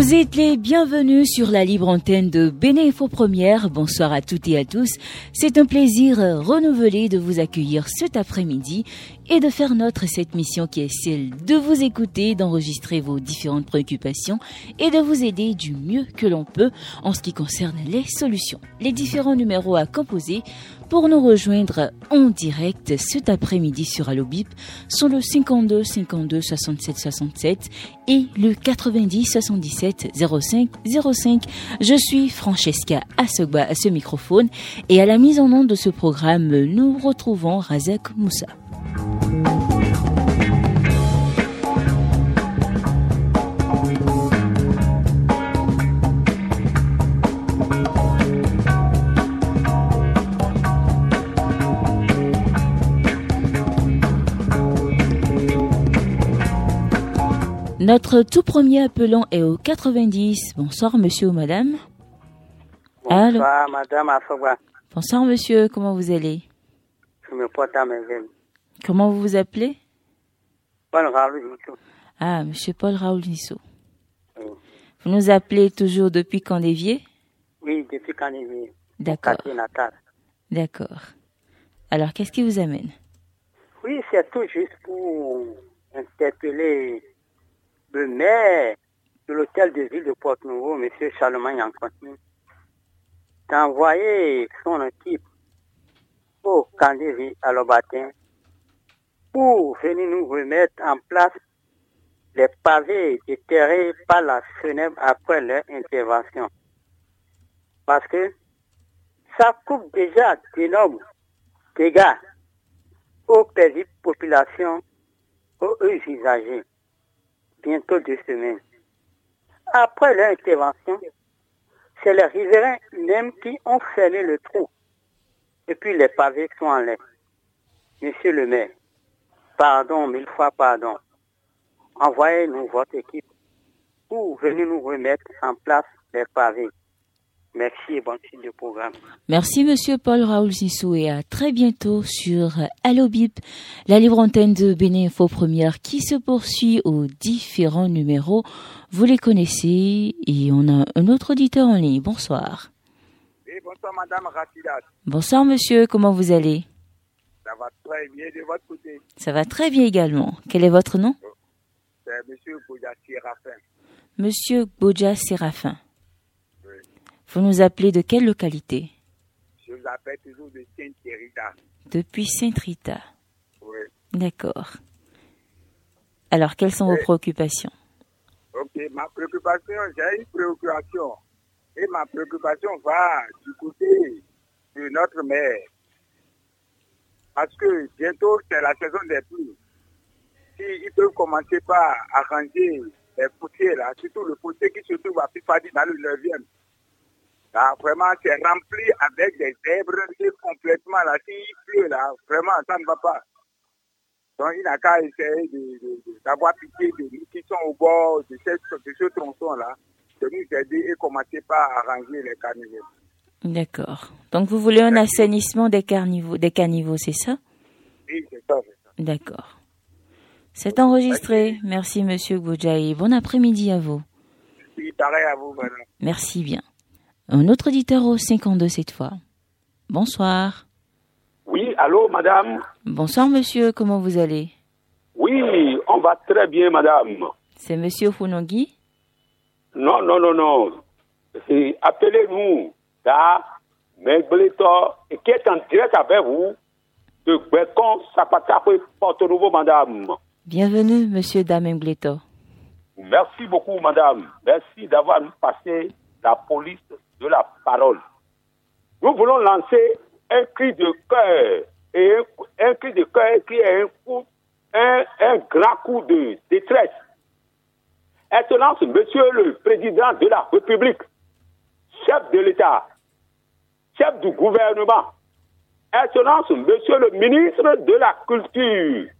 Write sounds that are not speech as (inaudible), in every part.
Vous êtes les bienvenus sur la libre antenne de Bénéfo Première. Bonsoir à toutes et à tous. C'est un plaisir renouvelé de vous accueillir cet après-midi et de faire notre cette mission qui est celle de vous écouter, d'enregistrer vos différentes préoccupations et de vous aider du mieux que l'on peut en ce qui concerne les solutions. Les différents numéros à composer pour nous rejoindre en direct cet après-midi sur Allobip sont le 52 52 67 67 et le 90 77 05 05. Je suis Francesca Assogba à ce microphone et à la mise en onde de ce programme, nous retrouvons Razak Moussa. Notre tout premier appelant est au 90. Bonsoir, monsieur ou madame. Bonsoir, madame. Bonsoir, monsieur. Comment vous allez Je me porte à merveille. Comment vous vous appelez Paul Raoul Nisso. Ah, monsieur Paul Raoul Nisso. Oui. Vous nous appelez toujours depuis Candévier Oui, depuis est D'accord. D'accord. Alors, qu'est-ce qui vous amène Oui, c'est tout juste pour interpeller le maire de l'hôtel de ville de Porte-Nouveau, M. Charlemagne en continu, d'envoyer son équipe au Candévi à Lobatin pour venir nous remettre en place les pavés déterrés par la fenêtre après leur intervention. Parce que ça coupe déjà d'énormes dégâts aux paisibles populations, aux usagers. Bientôt deux semaines. Après leur intervention, c'est les riverains même qui ont fermé le trou. Et puis les pavés sont en l'air. Monsieur le maire, pardon, mille fois pardon. Envoyez-nous votre équipe pour venir nous remettre en place les pavés. Merci et bon suite de programme. Merci, monsieur Paul Raoul Sissou, et à très bientôt sur Allo Bip, la libre antenne de Bénin Info Première qui se poursuit aux différents numéros. Vous les connaissez et on a un autre auditeur en ligne. Bonsoir. Oui, bonsoir Madame Rafidat. Bonsoir, monsieur. Comment vous allez? Ça va très bien de votre côté. Ça va très bien également. Quel est votre nom? C'est Monsieur Boudassi Raffin. Monsieur Boja Séraphin. Vous nous appelez de quelle localité Je vous appelle toujours de Saint-Thérita. Depuis Saint-Rita. Oui. D'accord. Alors, quelles sont vos préoccupations Ok, ma préoccupation, j'ai une préoccupation. Et ma préoccupation va du côté de notre maire. Parce que bientôt, c'est la saison des pluies. S'ils peuvent commencer par arranger les fonciers, là, surtout le foncier qui se trouve à Pifadi dans le 9e. Là, vraiment, c'est rempli avec des zèbres complètement, là, s'il pleut, là, vraiment, ça ne va pas. Donc, il n'a qu'à essayer d'avoir pitié de nous qui sont au bord de, cette- de ce tronçon-là, de nous aider et commencer par arranger les caniveaux. D'accord. Donc, vous voulez un assainissement des, carnivaux, des caniveaux, c'est ça? Oui, c'est ça, c'est ça. D'accord. C'est enregistré. Merci, monsieur Boudjaï. Bon après-midi à vous. Oui, pareil à vous, madame. Merci bien. Un autre auditeur au 52 cette fois. Bonsoir. Oui, allô, madame Bonsoir, monsieur. Comment vous allez? Oui, on va très bien, madame. C'est monsieur Funongi Non, non, non, non. Appelez-nous, Megleto, et qui est en direct avec vous, de Bécon, Sapatapé, Porto-Nouveau, madame. Bienvenue, monsieur Gleto. Merci beaucoup, madame. Merci d'avoir nous passé la police de la parole. Nous voulons lancer un cri de cœur, et un, cri de cœur qui est un, coup, un, un grand coup de détresse. Excellence, monsieur le président de la République, chef de l'État, chef du gouvernement, Excellence, Monsieur le ministre de la Culture,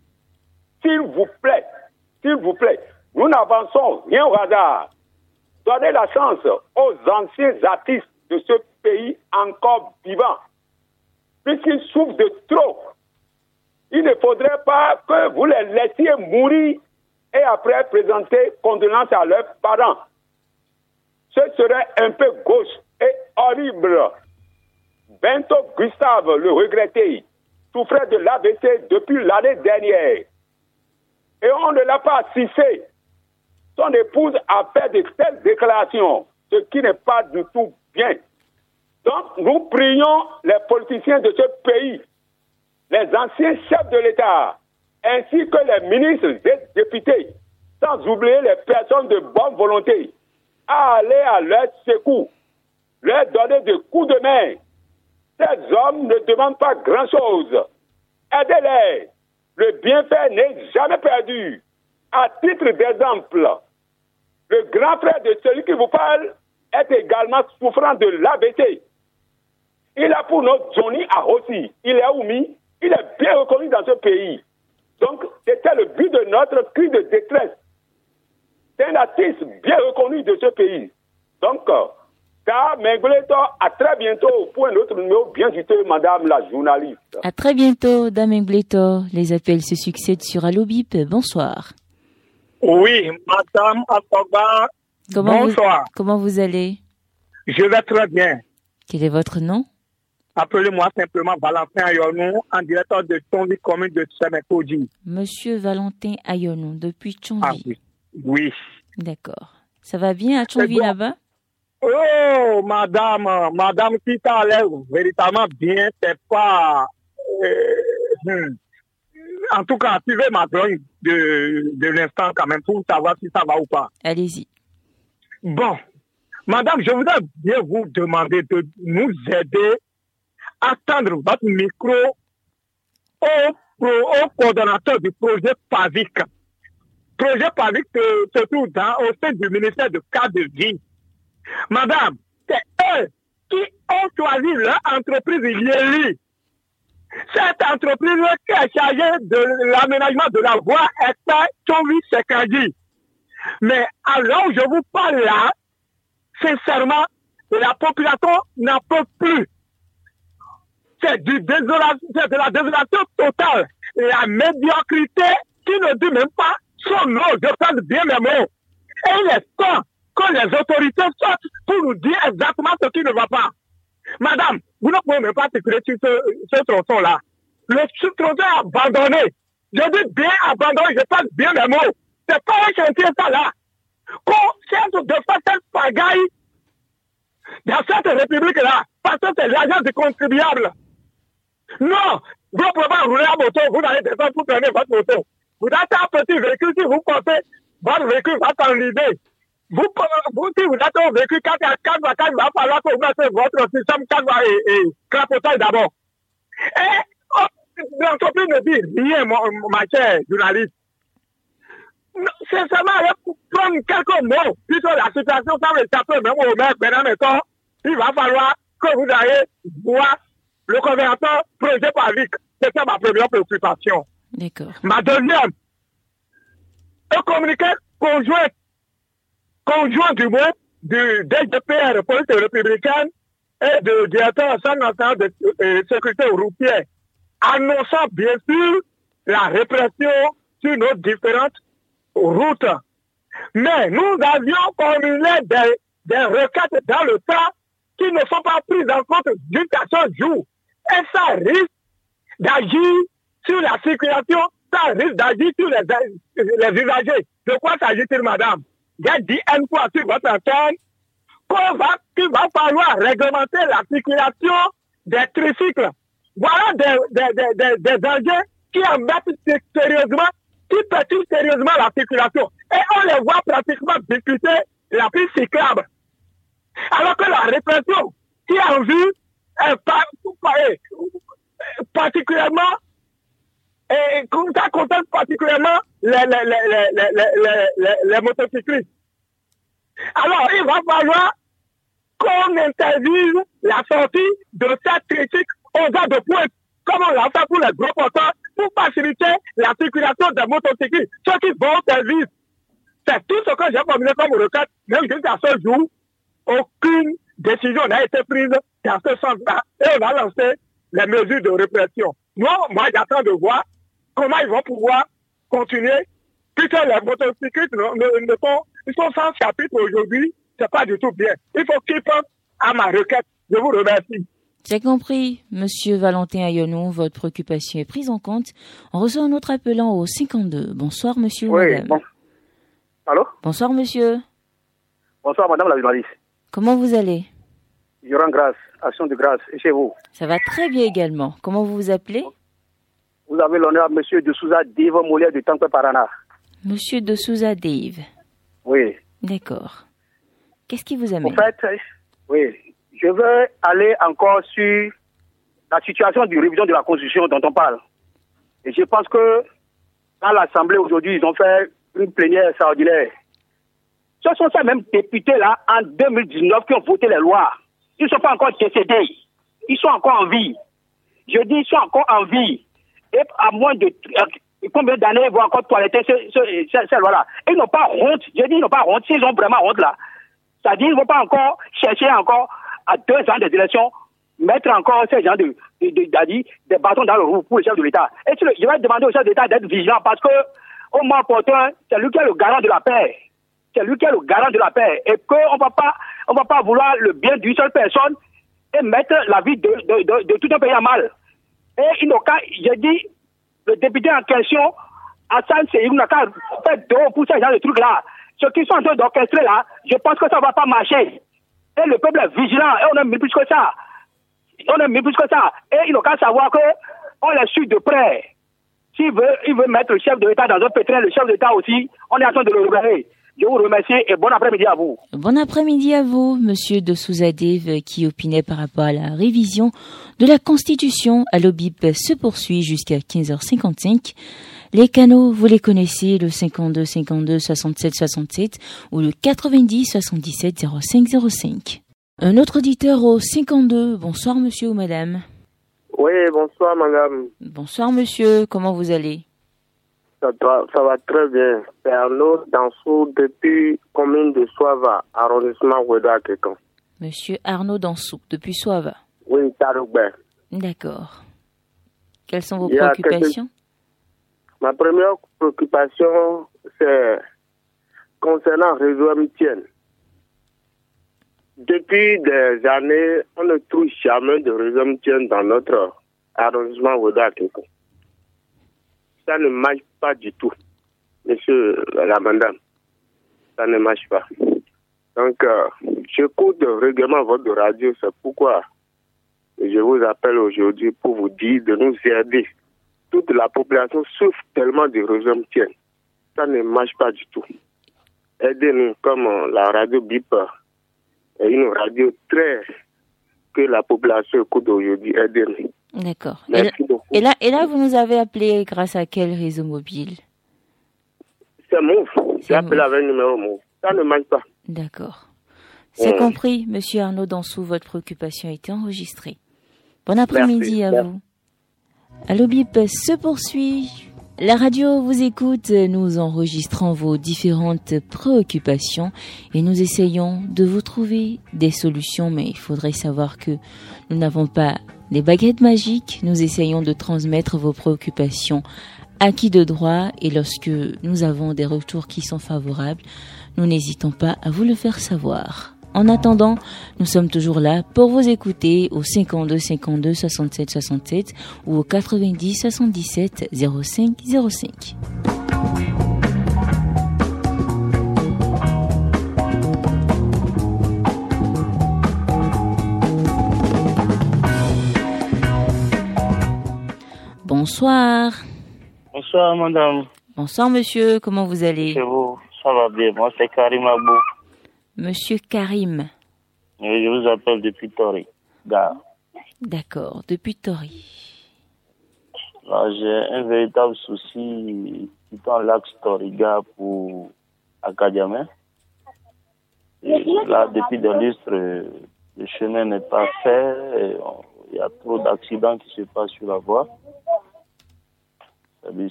s'il vous plaît, s'il vous plaît, nous n'avançons rien au hasard. Donnez la chance aux anciens artistes de ce pays encore vivants, puisqu'ils souffrent de trop. Il ne faudrait pas que vous les laissiez mourir et après présenter condoléances à leurs parents. Ce serait un peu gauche et horrible. Bento Gustave, le regretté, souffrait de l'AVC depuis l'année dernière. Et on ne l'a pas assisté. Son épouse a fait de telles déclarations, ce qui n'est pas du tout bien. Donc, nous prions les politiciens de ce pays, les anciens chefs de l'État, ainsi que les ministres et députés, sans oublier les personnes de bonne volonté, à aller à leur secours, leur donner des coups de main. Ces hommes ne demandent pas grand-chose. Aidez-les. Le bienfait n'est jamais perdu. À titre d'exemple, le grand frère de celui qui vous parle est également souffrant de l'ABC. Il a pour notre Johnny à aussi. Il est oumi. Il est bien reconnu dans ce pays. Donc, c'était le but de notre cri de détresse. C'est un artiste bien reconnu de ce pays. Donc, car Mengleto, à très bientôt pour un autre numéro bien juteux, madame la journaliste. À très bientôt, dame Mengleto. Les appels se succèdent sur Allobip. Bonsoir. Oui, madame Atogba. Comment Bonsoir. Vous, comment vous allez? Je vais très bien. Quel est votre nom? Appelez-moi simplement Valentin Ayonou, en directeur de Tonvi commune de Semekoji. Monsieur Valentin Ayonou, depuis Chonvi. Ah oui. Oui. D'accord. Ça va bien à Chonvi bon. là-bas? Oh, madame, madame qui t'a l'air véritablement bien, c'est pas... euh, hmm. En tout cas, suivez ma drogue de, de l'instant quand même pour savoir si ça va ou pas. Allez-y. Bon, madame, je voudrais bien vous demander de nous aider à tendre votre micro au, pro- au coordonnateur du projet PAVIC. Projet PAVIC se, se trouve dans, au sein du ministère de cadre de vie. Madame, c'est eux qui ont choisi leur entreprise Yeli. Cette entreprise qui est chargée de l'aménagement de la voie est Chovi Sekadi. Mais alors je vous parle là, sincèrement, la population n'en peut plus. C'est du de la désolation totale. La médiocrité qui ne dit même pas son nom, je parle bien mes mots. Et il est temps que les autorités sortent pour nous dire exactement ce qui ne va pas. Madame, vous ne pouvez même pas circuler sur ce, tronçon-là. Le tronçon abandonné. Je dis bien abandonné, je parle bien mes mots. C'est pas un chantier ça là. Qu'on cherche de faire cette pagaille dans cette république-là, parce que c'est l'argent du contribuable. Non, vous ne pouvez pas rouler à moto, vous allez descendre pour prendre votre moto. Vous êtes un petit véhicule, si vous pensez, votre véhicule va s'enliser. Vous, vous, si vous êtes véhicule 4 à 4 à 4, il va falloir que vous mettez votre système 4 et, et crapotage d'abord. Et oh, l'entreprise ne dit rien, mon, ma chère journaliste. Sincèrement, allez prendre quelques mots, puisque la situation semble échapper même au maire Bernard Meton, il va falloir que vous ayez voir le converteur projet par VIC. C'était ma première préoccupation. D'accord. Ma deuxième, un communiqué conjoint, conjoint du moins, du DGPR, police républicaine, et du directeur national de euh, sécurité routière, annonçant bien sûr la répression sur nos différentes routes. Mais nous avions formulé des, des requêtes dans le temps qui ne sont pas prises en compte jusqu'à ce jour. Et ça risque d'agir sur la circulation, ça risque d'agir sur les, les usagers. De quoi s'agit-il, madame? J'ai dit une fois sur votre antenne qu'on va, qu'il va falloir réglementer la circulation des tricycles. Voilà des, des, des, des, dangers qui embêtent sérieusement, qui perturbent sérieusement la circulation. Et on les voit pratiquement discuter la piste cyclable. Alors que la répression qui est en vue est particulièrement et ça concerne particulièrement les, les, les, motocyclistes. Alors, il va falloir qu'on interdise la sortie de cette critique aux heures de pointe. comme on l'a fait pour les gros porteurs, pour faciliter la circulation des motocyclistes, ceux qui vont au service. C'est tout ce que j'ai formulé comme requête, même jusqu'à ce jour, aucune décision n'a été prise dans ce sens-là. Et on a lancé les mesures de répression. Moi, moi j'attends de voir comment ils vont pouvoir continuer, puisque les motocyclistes ne, ne, sont, ils sont sans chapitre aujourd'hui, c'est pas du tout bien. Il faut qu'ils pensent à ma requête. Je vous remercie. J'ai compris, Monsieur Valentin Ayonou, votre préoccupation est prise en compte. On reçoit un autre appelant au 52. Bonsoir, monsieur. Oui, madame? bon. Allô? Bonsoir, monsieur. Bonsoir, madame la journaliste. Comment vous allez? Je rends grâce, action de grâce, et chez vous? Ça va très bien également. Comment vous vous appelez? Vous avez l'honneur, monsieur de Souza Dave Molière de Tankwe Parana. Monsieur de Souza Dave. Oui. D'accord. Qu'est-ce qui vous En amène fait, oui, je veux aller encore sur la situation de révision de la Constitution dont on parle. Et je pense que dans l'Assemblée aujourd'hui, ils ont fait une plénière extraordinaire. Ce sont ces mêmes députés-là, en 2019, qui ont voté les lois. Ils ne sont pas encore décédés. Ils sont encore en vie. Je dis, ils sont encore en vie. Et à moins de combien d'années ils vont encore toiletter ces, ces, ces- ces lois-là. Ils n'ont pas honte. Je dis, ils n'ont pas honte. S'ils ont vraiment honte là, c'est-à-dire qu'ils ne vont pas encore chercher encore à deux ans des élections, mettre encore ces gens de, de, de- des bâtons dans le roue pour le chef de l'État. Et le- je vais demander au chef de l'État d'être vigilant parce que au moins opportun, c'est lui qui est le garant de la paix. C'est lui qui est le garant de la paix. Et qu'on va pas, on va pas vouloir le bien d'une seule personne et mettre la vie de, de, de, de tout un pays à mal. Et qu'à, j'ai dit, le député en question, Hassan Seyou n'a qu'à faire dos pour ces genre de trucs-là. Ceux qui sont en train d'orchestrer là, je pense que ça ne va pas marcher. Et le peuple est vigilant, et on a mis plus que ça. On a mis plus que ça. Et il n'a qu'à savoir que on les suit de près. S'il veut, il veut mettre le chef de l'État dans un pétrin, le chef de l'État aussi, on est en train de le regarder. Je vous remercie et bon après-midi à vous. Bon après-midi à vous, monsieur de Souza Dave, qui opinait par rapport à la révision de la Constitution à l'OBIP se poursuit jusqu'à 15h55. Les canaux, vous les connaissez, le 52 52 67 67 ou le 90 77 05 05. Un autre auditeur au 52. Bonsoir monsieur ou madame. Oui, bonsoir madame. Bonsoir monsieur, comment vous allez? Ça, va- ça va très bien. C'est Arnaud Dansou depuis commune de Soava, arrondissement Oueda. Monsieur Arnaud Dansou, depuis Soava. Oui, Taroubé. D'accord. Quelles sont vos préoccupations? Ma première préoccupation, c'est concernant réseau MTN. Depuis des années, on ne trouve jamais de réseau MTN dans notre arrondissement Oueda. Ça ne marche pas du tout, monsieur la madame. Ça ne marche pas. Donc, euh, j'écoute régulièrement votre radio, c'est pourquoi je vous appelle aujourd'hui pour vous dire de nous aider. Toute la population souffre tellement réseau MTN. Ça ne marche pas du tout. Aidez-nous comme euh, la radio BIP euh, est une radio très que la population écoute aujourd'hui. Aidez-nous. D'accord. Et là, et là, vous nous avez appelé grâce à quel réseau mobile? C'est Move. J'ai appelé avec numéro Move. Ça ne marche pas. D'accord. C'est compris, monsieur Arnaud Dansou, votre préoccupation a été enregistrée. Bon après-midi à Merci. vous. Allo Bip se poursuit. La radio vous écoute, nous enregistrons vos différentes préoccupations et nous essayons de vous trouver des solutions, mais il faudrait savoir que nous n'avons pas des baguettes magiques, nous essayons de transmettre vos préoccupations à qui de droit et lorsque nous avons des retours qui sont favorables, nous n'hésitons pas à vous le faire savoir. En attendant, nous sommes toujours là pour vous écouter au 52 52 67 67 ou au 90 77 05 05. Bonsoir. Bonsoir, madame. Bonsoir monsieur, comment vous allez Chez vous, ça va bien. Moi, c'est Karim Abou. Monsieur Karim. Je vous appelle depuis Tori. D'accord, depuis Tori. Là, j'ai un véritable souci quittant l'axe Tori-Gare pour Akadjamé. Et Là, depuis des lustres, le chemin n'est pas fait. il y a trop d'accidents qui se passent sur la voie.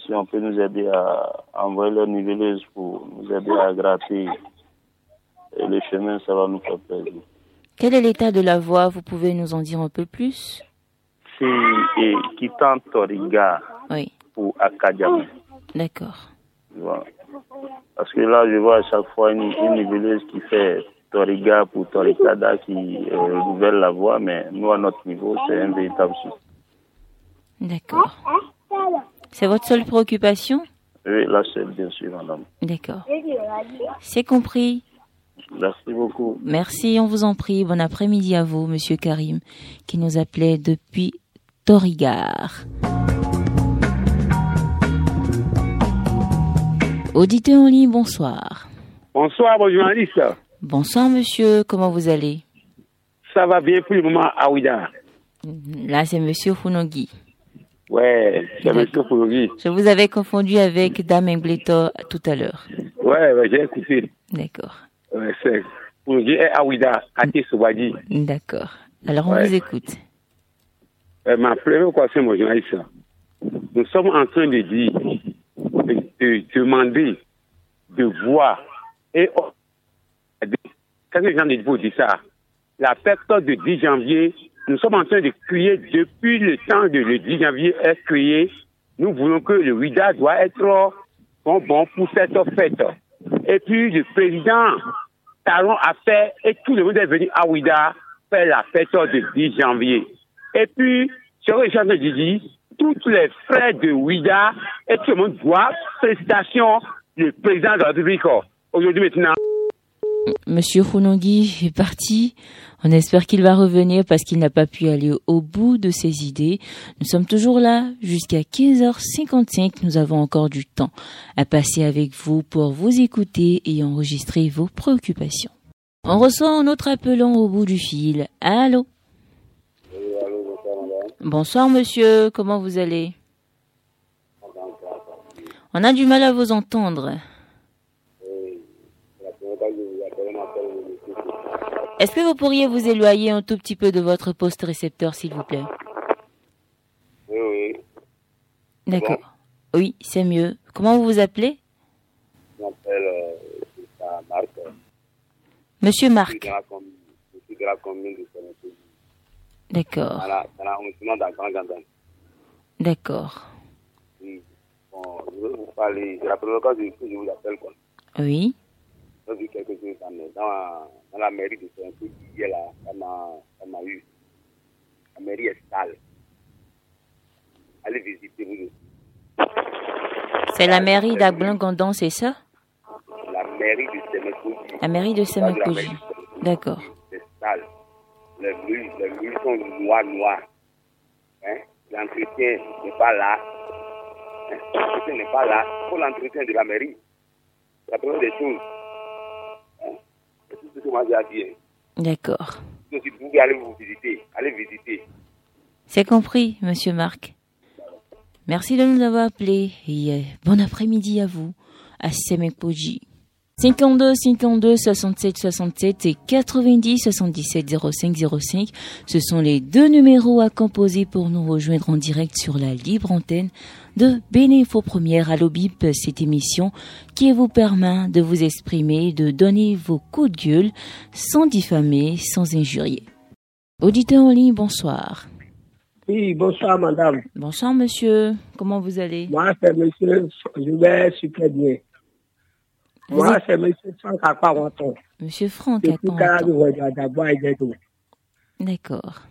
Si on peut nous aider à envoyer leur niveleuse pour nous aider à gratter et le chemin, ça va nous faire plaisir. Quel est l'état de la voie Vous pouvez nous en dire un peu plus? C'est quittant Toriga Oui, pour Akadjama. d'accord. Voilà. Parce que là, je vois à chaque fois une, une niveleuse qui fait Toriga pour Torikada qui euh, la voie, mais nous, à notre niveau, c'est un véritable souci. D'accord. C'est votre seule préoccupation Oui, là, c'est bien sûr, madame. D'accord. C'est compris. Merci beaucoup. Merci, on vous en prie. Bon après-midi à vous, Monsieur Karim, qui nous appelait depuis Torigar. Auditeur en ligne, bonsoir. Bonsoir, mon journaliste. Bonsoir, monsieur. Comment vous allez? Ça va bien pour le moment à Ouida. Là, c'est monsieur Funogi. Ouais, c'est D'accord. monsieur Foulogi. Je vous avais confondu avec Dame Ingleto tout à l'heure. Ouais, ouais, j'ai écouté. D'accord. Ouais, c'est Foulogi et Ouida, à Tessouadi. D'accord. Alors, on Ouais. vous écoute. Euh, ma première question, mon journaliste, nous sommes en train de dire, de, de demander, de voir, et oh, quand les gens disent ça, la période de 10 janvier, nous sommes en train de crier depuis le temps de le 10 janvier est crié, nous voulons que le WIDA doit être bon, bon pour cette fête. Et puis le président Talon a fait, et tout le monde est venu à WIDA faire la fête de 10 janvier. Et puis, sur genre de Didi, tous les frais de WIDA et tout le monde doit félicitations le président de la République. Aujourd'hui maintenant, Monsieur Funongi est parti. On espère qu'il va revenir parce qu'il n'a pas pu aller au bout de ses idées. Nous sommes toujours là jusqu'à 15h55. Nous avons encore du temps à passer avec vous pour vous écouter et enregistrer vos préoccupations. On reçoit un autre appelant au bout du fil. Allô? Bonsoir monsieur, comment vous allez? On a du mal à vous entendre. Est-ce que vous pourriez vous éloigner un tout petit peu de votre poste récepteur, s'il vous plaît Oui, oui. D'accord. Oui, c'est mieux. Comment vous vous appelez Je m'appelle euh, Marc. Monsieur Marc. je suis de la commune de. D'accord. D'accord. Oui. Bon, je vous parler. C'est la première fois que je que je vous appelle. Quoi. Oui. J'ai vu quelque chose dans, dans, dans la mairie de Sénégal. Hier, là, ça m'a eu. La mairie est sale. Allez visiter, vous aussi. C'est la mairie d'Agblin-Gondon, c'est ça? La mairie de Sénégal. La mairie de Semekoji. D'accord. c'est sale. Les murs, les murs sont noirs, noirs. Hein? L'entretien n'est pas là. Hein? L'entretien n'est pas là. Faut l'entretien de la mairie. La première des choses. Dire. D'accord. Donc, vous vous visiter, allez visiter. C'est compris, monsieur Marc. Merci de nous avoir appelés et euh, bon après-midi à vous, à Semekoji. 52 52 67 67 et 90 77 05 05. Ce sont les deux numéros à composer pour nous rejoindre en direct sur la libre antenne de Bénéfo Première à l'OBIP, cette émission qui vous permet de vous exprimer, de donner vos coups de gueule sans diffamer, sans injurier. Auditeur en ligne, bonsoir. Oui, bonsoir madame. Bonsoir monsieur, comment vous allez? Moi, c'est monsieur, je vais super bien. Vous Moi, êtes- c'est monsieur Franck Akpawanton. Monsieur Franck, et d'Edo. D'accord,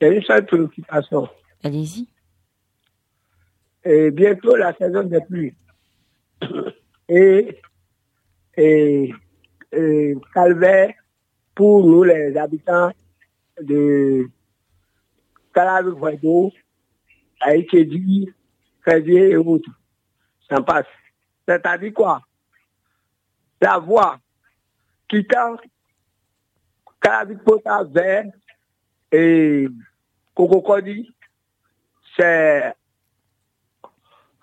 C'est une seule préoccupation. allez-y. Et bientôt la saison des pluies. (coughs) Et, et, calvaire pour nous, les habitants de à Ikedi, Fédier et autres. Ça passe. C'est-à-dire quoi? La voie quittant Calabi, Pota vers et Kokokodi, c'est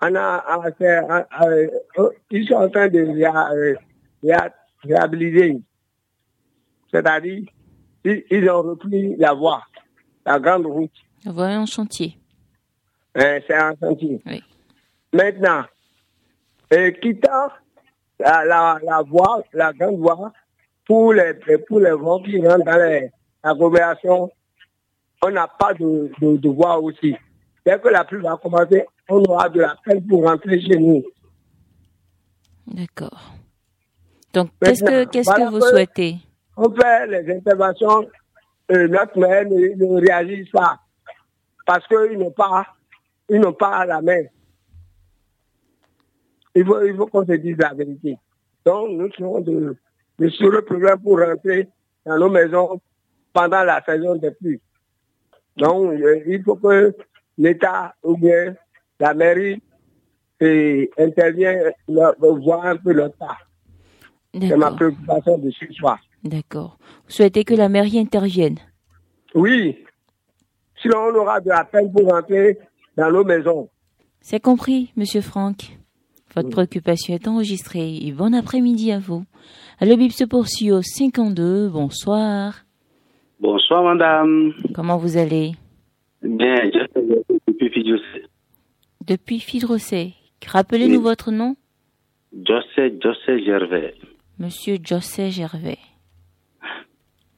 on a, fait, euh, euh, ils sont en train de euh, réhabiliter. C'est-à-dire, ils, ils ont repris la voie. la grande route. La voie en chantier. C'est un chantier. Oui. Maintenant, et quittant la, la, la voie, la grande voie, pour les, pour les vents qui rentrent dans l'agglomération, on n'a pas de, de, de voie aussi. Dès que la pluie va commencer, on aura de la peine pour rentrer chez nous. D'accord. Donc, qu'est-ce que, que vous que- souhaitez? On fait les interventions, euh, notre maire ne, ne réagit pas. Parce qu'ils n'ont pas, ils n'ont pas la main. Il faut, il faut qu'on se dise la vérité. Donc, nous serons de, de sérieux problèmes pour rentrer dans nos maisons pendant la saison des pluies. Donc, euh, il faut que l'État ou bien la mairie et intervienne, leur- voir un peu le cas. C'est ma D'accord. préoccupation de ce soir. D'accord. Vous souhaitez que la mairie intervienne? Oui. Sinon, on aura de la peine pour rentrer dans nos maisons. C'est compris, monsieur Franck. Votre préoccupation est enregistrée et bon après-midi à vous. Le bip se poursuit au 52. Bonsoir. Bonsoir, madame. Comment vous allez? Bien, je depuis Fidrosset. Rappelez-nous Oui. votre nom José, José Gervais. Monsieur José Gervais.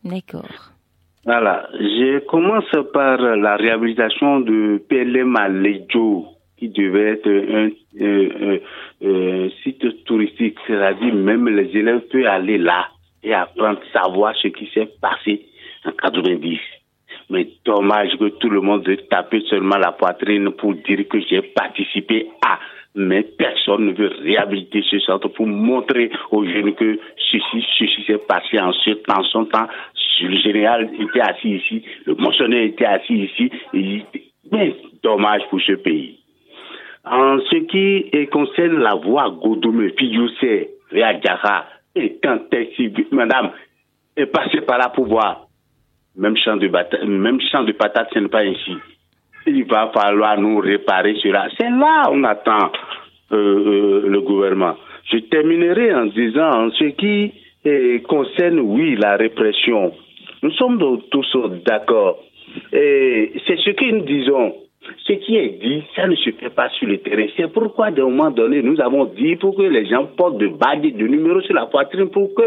D'accord. Voilà. Je commence par la réhabilitation de PLM à Lejo, qui devait être un, euh, euh, un site touristique. C'est-à-dire, même les élèves peuvent aller là et apprendre, savoir ce qui s'est passé en 90. Mais dommage que tout le monde veut taper seulement la poitrine pour dire que j'ai participé à. Mais personne ne veut réhabiliter ce centre pour montrer aux jeunes que ceci, ceci s'est passé en ce temps, son temps. Le général était assis ici, le mentionnaire était assis ici. Mais dommage pour ce pays. En ce qui concerne la voie Godomé, Fidjoussé, Réadjara, et quand madame, est passée par là pour voir. Même champ de bata- même champ de patates, ce n'est pas ainsi. Il va falloir nous réparer cela. C'est là on attend euh, euh, le gouvernement. Je terminerai en disant en ce qui eh, concerne, oui, la répression. Nous sommes tous d'accord. Et C'est ce que nous disons. Ce qui est dit, ça ne se fait pas sur le terrain. C'est pourquoi, d'un moment donné, nous avons dit pour que les gens portent de badges, de numéros sur la poitrine pour que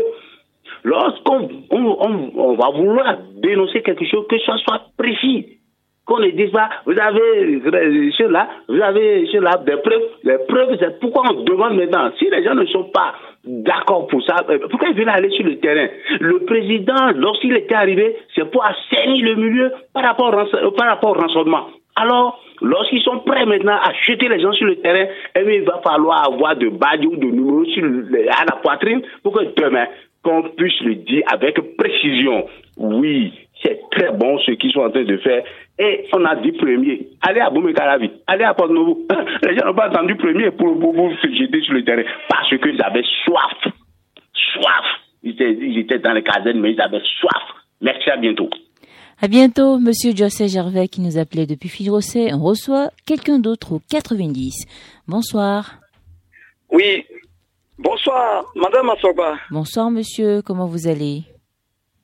lorsqu'on on, on- on va vouloir dénoncer quelque chose, que ça soit précis. Qu'on ne dise pas, vous avez cela, vous avez cela, des preuves. Les preuves, c'est pourquoi on demande maintenant. Si les gens ne sont pas d'accord pour ça, euh, pourquoi ils veulent aller sur le terrain? Le président, lorsqu'il était arrivé, c'est pour assainir le milieu par rapport, au par rapport au renseignement. Alors, lorsqu'ils sont prêts maintenant à jeter les gens sur le terrain, eh bien, il va falloir avoir de badges ou de numéros à la poitrine pour que demain, qu'on puisse le dire avec précision. Oui, c'est très bon ce qu'ils sont en train de faire. Et on a dit premier. Allez à Boumekaravi, allez à Porte-Novo. (laughs) Les gens n'ont pas entendu premier pour, pour, pour se jeter sur le terrain parce qu'ils avaient soif. Soif. Ils étaient, ils étaient dans les casernes, mais ils avaient soif. Merci, à bientôt. À bientôt, monsieur José Gervais qui nous appelait depuis Fidrosset. On reçoit quelqu'un d'autre au 90. Bonsoir. Oui. Bonsoir, Madame Assoba. Bonsoir, monsieur. Comment vous allez?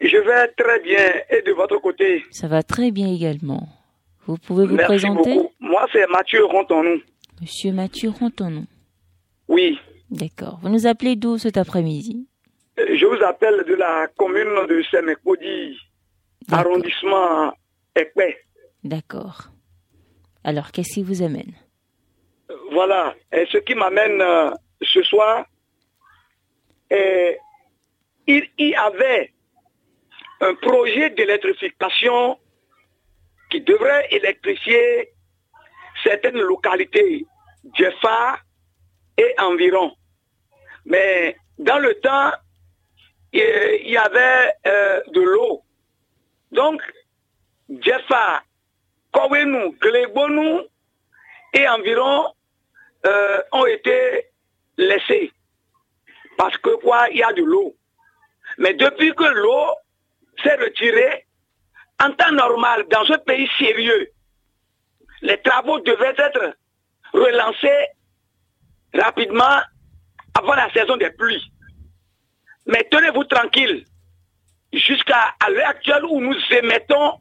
Je vais très bien. Et de votre côté? Ça va très bien également. Vous pouvez vous Merci présenter? beaucoup. Moi, c'est Mathieu Rontonou. Monsieur Mathieu Rontonon. Oui. D'accord. Vous nous appelez d'où cet après-midi? Euh, Je vous appelle de la commune de Semekodi, arrondissement Ekpe. D'accord. Alors, qu'est-ce qui vous amène? Voilà. Et ce qui m'amène euh, ce soir, est, il y avait un projet d'électrification qui devrait électrifier certaines localités, Jeffa et environ. Mais dans le temps, il y avait euh, de l'eau. Donc, Jeffa, Kowenu, Glebonu et environ euh, ont été laissés. Parce que quoi, il y a de l'eau. Mais depuis que l'eau s'est retirée, en temps normal, dans un pays sérieux, les travaux devaient être relancés rapidement avant la saison des pluies. Mais tenez-vous tranquille, jusqu'à l'heure actuelle où nous émettons,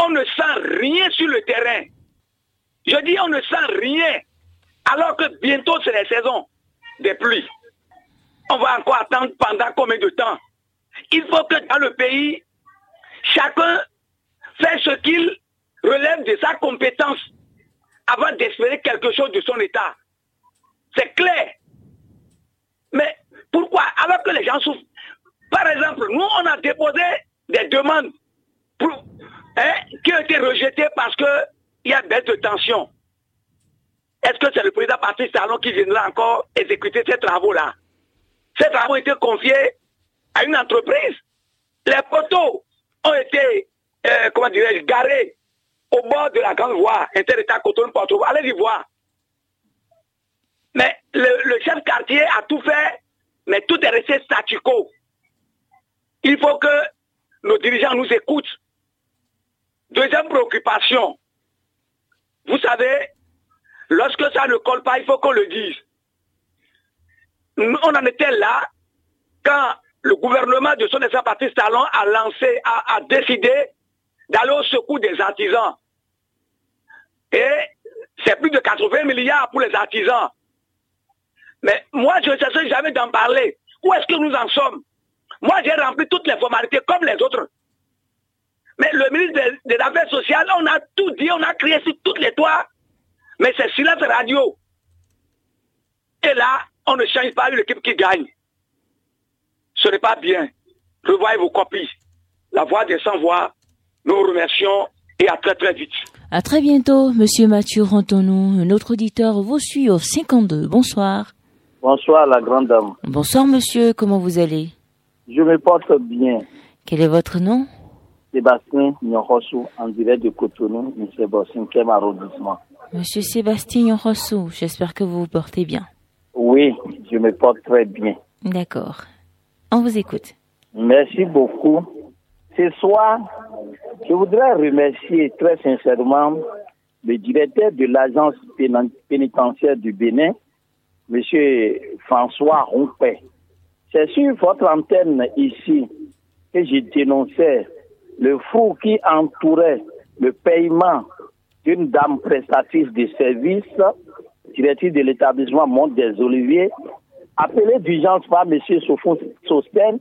on ne sent rien sur le terrain. Je dis on ne sent rien, alors que bientôt c'est la saison des pluies. On va encore attendre pendant combien de temps? Il faut que dans le pays, chacun fasse ce qu'il relève de sa compétence avant d'espérer quelque chose de son État. C'est clair. Mais pourquoi? Alors que les gens souffrent. Par exemple, nous, on a déposé des demandes hein, qui ont été rejetées parce qu'il y a baisse de tension. Est-ce que c'est le président Patrice Talon qui viendra encore exécuter ces travaux-là? Ces travaux ont été confiés à une entreprise. Les poteaux ont été, euh, comment dirais-je, garés au bord de la grande voie inter-État coton porto Allez y voir. Mais le, chef quartier a tout fait, mais tout est resté statu quo. Il faut que nos dirigeants nous écoutent. Deuxième préoccupation. Vous savez, lorsque ça ne colle pas, il faut qu'on le dise. On en était là quand le gouvernement de son excellence Patrice Talon a lancé, a, a décidé d'aller au secours des artisans. Et c'est plus de 80 milliards pour les artisans. Mais moi, je ne sais jamais d'en parler. Où est-ce que nous en sommes? Moi, j'ai rempli toutes les formalités comme les autres. Mais le ministre des, Affaires sociales, on a tout dit, on a crié sur toutes les toits. Mais c'est silence radio. Et là, on ne change pas l'équipe qui gagne. Ce n'est pas bien. Revoyez vos copies. La voix des sans-voix. Nous remercions et à très très vite. À très bientôt, Monsieur Mathieu Rantonou. Un autre auditeur vous suit au 52. Bonsoir. Bonsoir, la grande dame. Bonsoir, monsieur. Comment vous allez? Je me porte bien. Quel est votre nom? Sébastien Nyorossou, en direct de Cotonou, monsieur 5e arrondissement. Monsieur Sébastien Nyorossou, j'espère que vous vous portez bien. Oui, je me porte très bien. D'accord. On vous écoute. Merci beaucoup. Ce soir, je voudrais remercier très sincèrement le directeur de l'agence pénitentiaire du Bénin, M. François Rompet. C'est sur votre antenne ici que j'ai dénoncé le fou qui entourait le paiement d'une dame prestatrice de services, directrice de l'établissement Monde des Oliviers, appelée d'urgence par M. Sosten,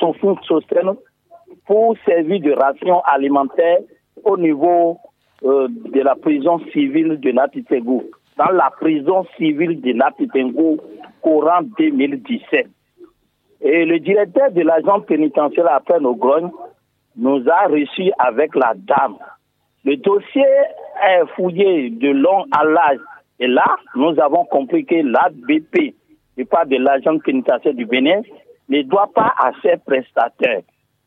Sosten pour servir de ration alimentaire au niveau euh, de la prison civile de Natitengou, dans la prison civile de Natitengou courant 2017. Et le directeur de l'agent pénitentiaire après nos grognes nous a reçus avec la dame. Le dossier est fouillé de long à large. Et là, nous avons compris que l'ABP, du part de l'agent pénitentiaire du Bénin, ne doit pas à ses prestataires.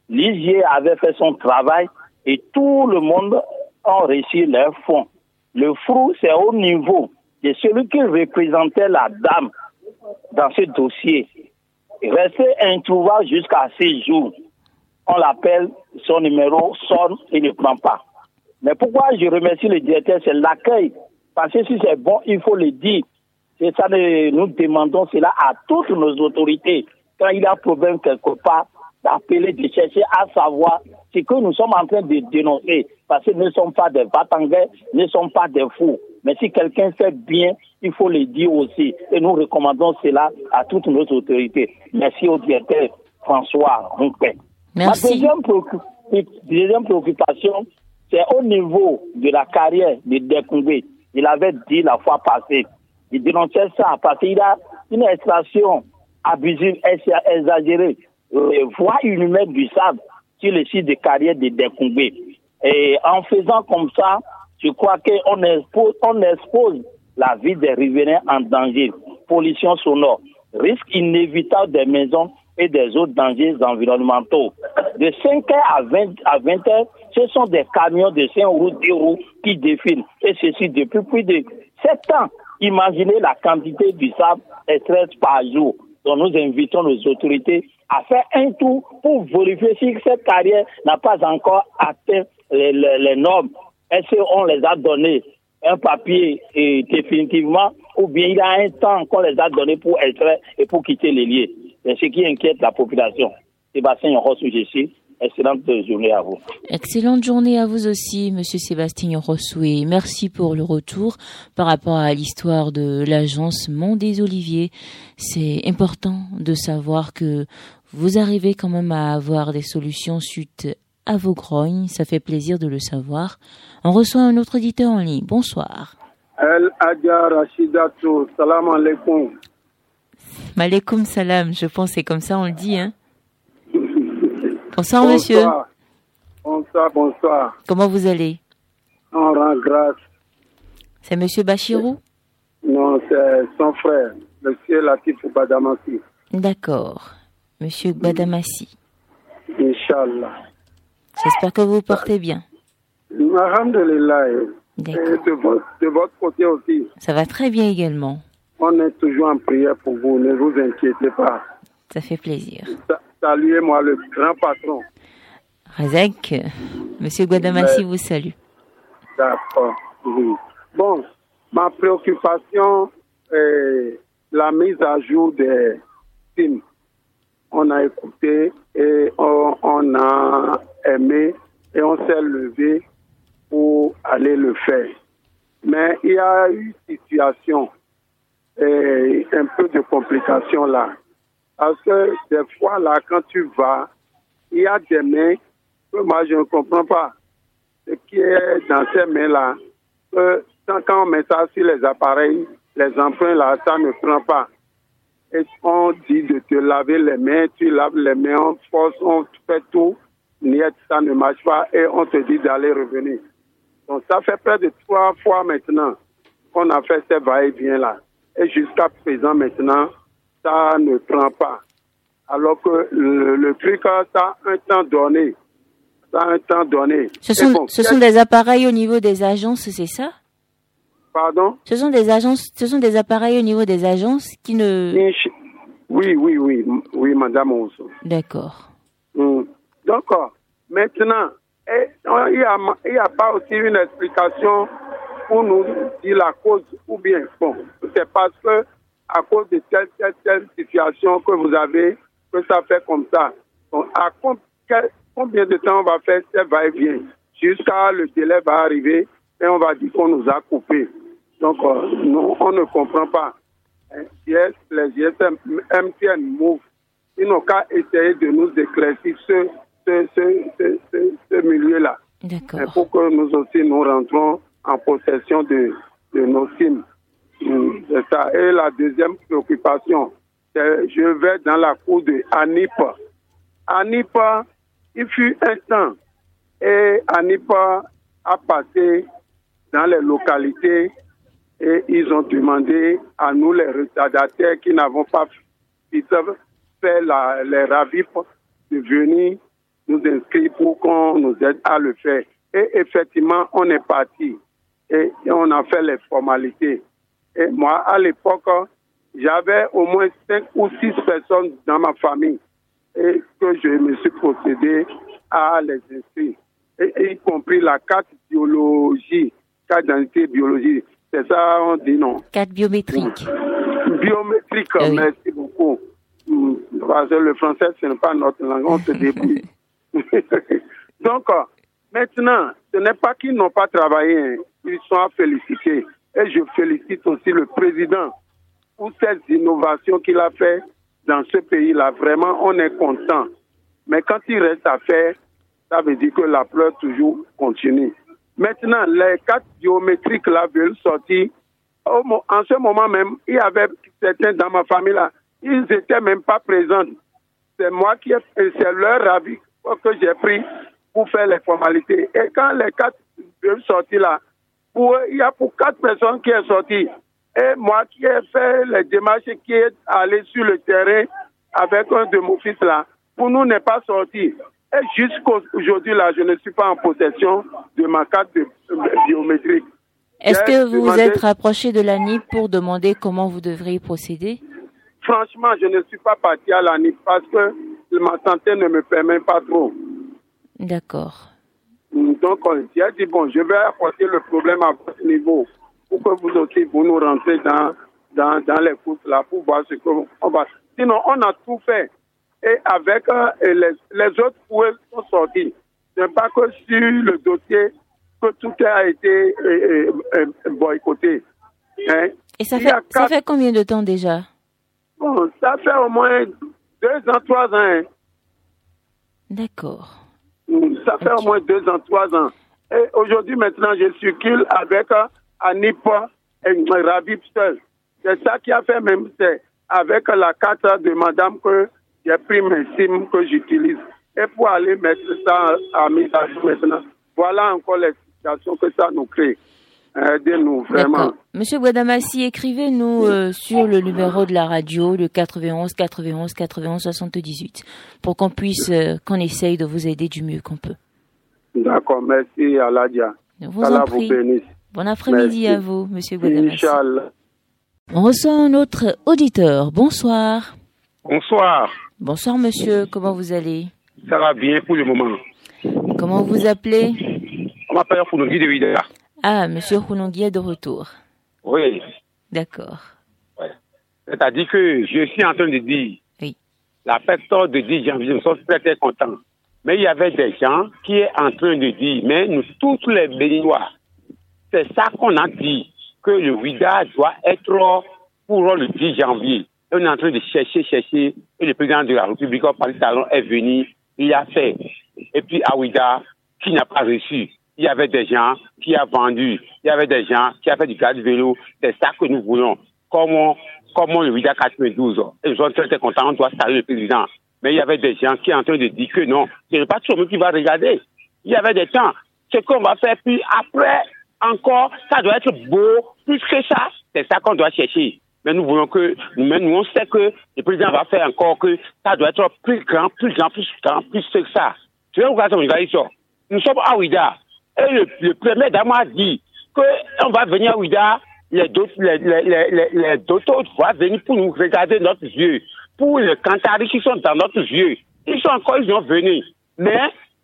L'IG avait fait son travail et tout le monde a reçu leurs fonds. Le flou, c'est au niveau de celui qui représentait la dame dans ce dossier. Resté introuvable jusqu'à six jours. On l'appelle, son numéro sonne, il ne prend pas. Mais pourquoi je remercie le directeur, c'est l'accueil. Parce que si c'est bon, il faut le dire. C'est ça, nous demandons cela à toutes nos autorités. Quand il y a un problème quelque part, d'appeler, de chercher à savoir ce que nous sommes en train de dénoncer. Parce que nous ne sommes pas des batangais, nous ne sommes pas des fous. Mais si quelqu'un fait bien, il faut le dire aussi. Et nous recommandons cela à toutes nos autorités. Merci au directeur François Ronquet. Merci. Ma deuxième, préoccupation, c'est au niveau de la carrière de Dekungwe. Il avait dit la fois passée. Il dénonçait ça parce qu'il a une extraction abusive, exagérée euh, voie humaine du sable sur le site de carrière de Dekungbe. Et en faisant comme ça, je crois qu'on expose, on expose la vie des riverains en danger. Pollution sonore, risque inévitable des maisons et des autres dangers environnementaux. De 5h à 20, à 20h, ce sont des camions de 5 roues, 10 roues qui défilent. Et ceci depuis plus de 7 ans. Imaginez la quantité du sable extrait par jour. Donc nous invitons nos autorités à faire un tour pour vérifier si cette carrière n'a pas encore atteint les, normes. Est-ce qu'on les a donné un papier et définitivement ou bien il y a un temps qu'on les a donné pour être et pour quitter les lieux? C'est ce qui inquiète la population. Sébastien Ross, je Excellente journée à vous. Excellente journée à vous aussi, Monsieur Sébastien Rossoué. Merci pour le retour par rapport à l'histoire de l'agence Monde des Oliviers. C'est important de savoir que vous arrivez quand même à avoir des solutions suite à vos grognes. Ça fait plaisir de le savoir. On reçoit un autre auditeur en ligne. Bonsoir. El Adja Rachidatou, salam alaikum. Malekoum salam, je pense que c'est comme ça on le dit. Hein bonsoir, bonsoir, monsieur. Bonsoir, bonsoir. Comment vous allez? On rend grâce. C'est monsieur Bachirou? Non, c'est son frère, monsieur Latif Badamassi. D'accord. Monsieur Badamassi. Inch'Allah. J'espère que vous vous portez bien. Alhamdulillah. De de votre côté aussi. Ça va très bien également. On est toujours en prière pour vous, ne vous inquiétez pas. Ça fait plaisir. Sa- Saluez-moi le grand patron. Razak, monsieur Guadamassi vous salue. D'accord. Oui. Bon, ma préoccupation est la mise à jour des films. On a écouté et on, on a aimé et on s'est levé pour aller le faire. Mais il y a eu situation et un peu de complications là. Parce que des fois là, quand tu vas, il y a des mains que moi je ne comprends pas ce qui est dans ces mains-là, quand on met ça sur les appareils, les emprunts là, ça ne prend pas. Et on dit de te laver les mains, tu laves les mains, on force, on fait tout, niet, ça ne marche pas et on te dit d'aller revenir. Donc ça fait près de trois fois maintenant qu'on a fait ces va-et-vient là. Et jusqu'à présent maintenant, ça ne prend pas. Alors que le, le truc, ça a un temps donné. Ça a un temps donné. Ce sont, bon, ce sont des appareils au niveau des agences, c'est ça? Pardon? Ce sont des agences, ce sont des appareils au niveau des agences qui ne. Oui, oui, oui, oui, Madame Onso. D'accord. Mm. Donc, euh, maintenant, il n'y a, a pas aussi une explication pour nous dire la cause ou bien, bon, c'est parce que à cause de telle, telle, telle situation que vous avez, que ça fait comme ça. Donc, à combien de temps on va faire ce va-et-vient? Jusqu'à le délai va arriver et on va dire qu'on nous a coupé. Donc, euh, nous, on ne comprend pas. Yes, les GSM, MTN Move, ils n'ont qu'à essayer de nous éclaircir ce, ce, ce, ce, ce- ce milieu-là. D'accord. Pour que nous aussi nous rentrons en possession de, de nos films. C'est ça. Et la deuxième préoccupation, c'est je vais dans la cour de Anipa. Anipa, il fut un temps et Anipa a passé dans les localités et ils ont demandé à nous, les retardataires qui n'avons pas faire la, les ravifs, de venir nous inscrire pour qu'on nous aide à le faire. Et effectivement, on est parti et on a fait les formalités. Et moi, à l'époque, j'avais au moins cinq ou six personnes dans ma famille et que je me suis procédé à les inscrire, et, et y compris la carte biologie, carte d'identité biologie. C'est ça, on dit non? Carte biométrique. Biométrique, Ah oui. merci beaucoup. Mm, Parce que le français, ce n'est pas notre langue, on se débrouille. (laughs) Donc, euh, maintenant, ce n'est pas qu'ils n'ont pas travaillé, hein. ils sont à féliciter. Et je félicite aussi le président pour ces innovations qu'il a fait dans ce pays-là. Vraiment, on est content. Mais quand il reste à faire, ça veut dire que la pleure toujours continue. Maintenant, les cartes biométriques là veulent sortir. En ce moment même, il y avait certains dans ma famille là, ils n'étaient même pas présents. C'est moi qui ai, c'est leur avis que j'ai pris pour faire les formalités. Et quand les cartes veulent sortir là, pour, il y a pour quatre personnes qui sont sorties. Et moi qui ai fait les démarches, qui est allé sur le terrain avec un de mon fils là, pour nous n'est pas sorti. Et jusqu'aujourd'hui là, je ne suis pas en possession de ma carte de- de- biométrique. Est-ce que vous vous êtes rapproché de l'ANIP pour demander comment vous devriez procéder? Franchement, je ne suis pas parti à la NIP parce que ma santé ne me permet pas trop. D'accord. Donc, on j'ai dit, bon, je vais apporter le problème à votre niveau pour que vous aussi, vous nous rentrez dans, dans, dans les courses là pour voir ce qu'on va. Sinon, on a tout fait. et avec euh, et les, les autres fouets sont sortis. Ce n'est pas que sur le dossier que tout a été euh, euh, boycotté. Hein. Et ça Il fait, a ça fait combien de temps déjà? Bon, ça fait au moins deux ans, trois ans. hein. D'accord. Ça fait au moins deux ans, trois ans. Et aujourd'hui, maintenant, je circule avec euh, Anip et Rabib seul. C'est ça qui a fait même, c'est avec la carte de madame que j'ai pris mes SIM que j'utilise. Et pour aller mettre ça à mise à jour maintenant. Voilà encore les situations que ça nous crée. Aidez-nous, vraiment. D'accord. Monsieur Guadamassi, écrivez-nous euh, sur le numéro de la radio, le 91 91 91 78, pour qu'on puisse, euh, qu'on essaye de vous aider du mieux qu'on peut. D'accord, merci Aladia. Vous Allah en vous bénisse. Bon après-midi Merci. à vous, Monsieur Guadamassi. Inch'Allah. On reçoit un autre auditeur. Bonsoir. Bonsoir. Bonsoir, monsieur. Comment vous allez? Ça va bien pour le moment. Comment vous appelez? On m'appelle Founogi de Vida. Ah, monsieur Hunongi est de retour. Oui. D'accord. C'est-à-dire que je suis en train de dire, la personne de 10 janvier, nous sommes très très contents. Mais il y avait des gens qui est en train de dire, mais nous tous les Béninois, c'est ça qu'on a dit, que le WIDA doit être pour le 10 janvier. Et on est en train de chercher, chercher, et le président de la République, Paris Talon, est venu, il a fait. Et puis à WIDA, qui n'a pas reçu. Il y avait des gens qui ont vendu, il y avait des gens qui ont fait du garde vélo. C'est ça que nous voulons. Comment, comment le WIDA 92, et nous sommes très, très contents, on doit saluer le président. Mais il y avait des gens qui sont en train de dire que non, ce n'est pas monde qui va regarder. Il y avait des temps. Ce qu'on va faire, puis après, encore, ça doit être beau, plus que ça. C'est ça qu'on doit chercher. Mais nous voulons que, nous, nous, on sait que le président va faire encore que ça doit être plus grand, plus grand, plus grand, plus que ça. Tu vois, regarde, on dire ça. Nous sommes à Ouida. Et le, le premier dame a dit qu'on va venir à Ouida, les d'autres, les, les, les, les, d'autres vont venir pour nous regarder notre yeux. Pour les cantaris qui sont dans notre yeux. Ils sont encore, ils ont venu. Mais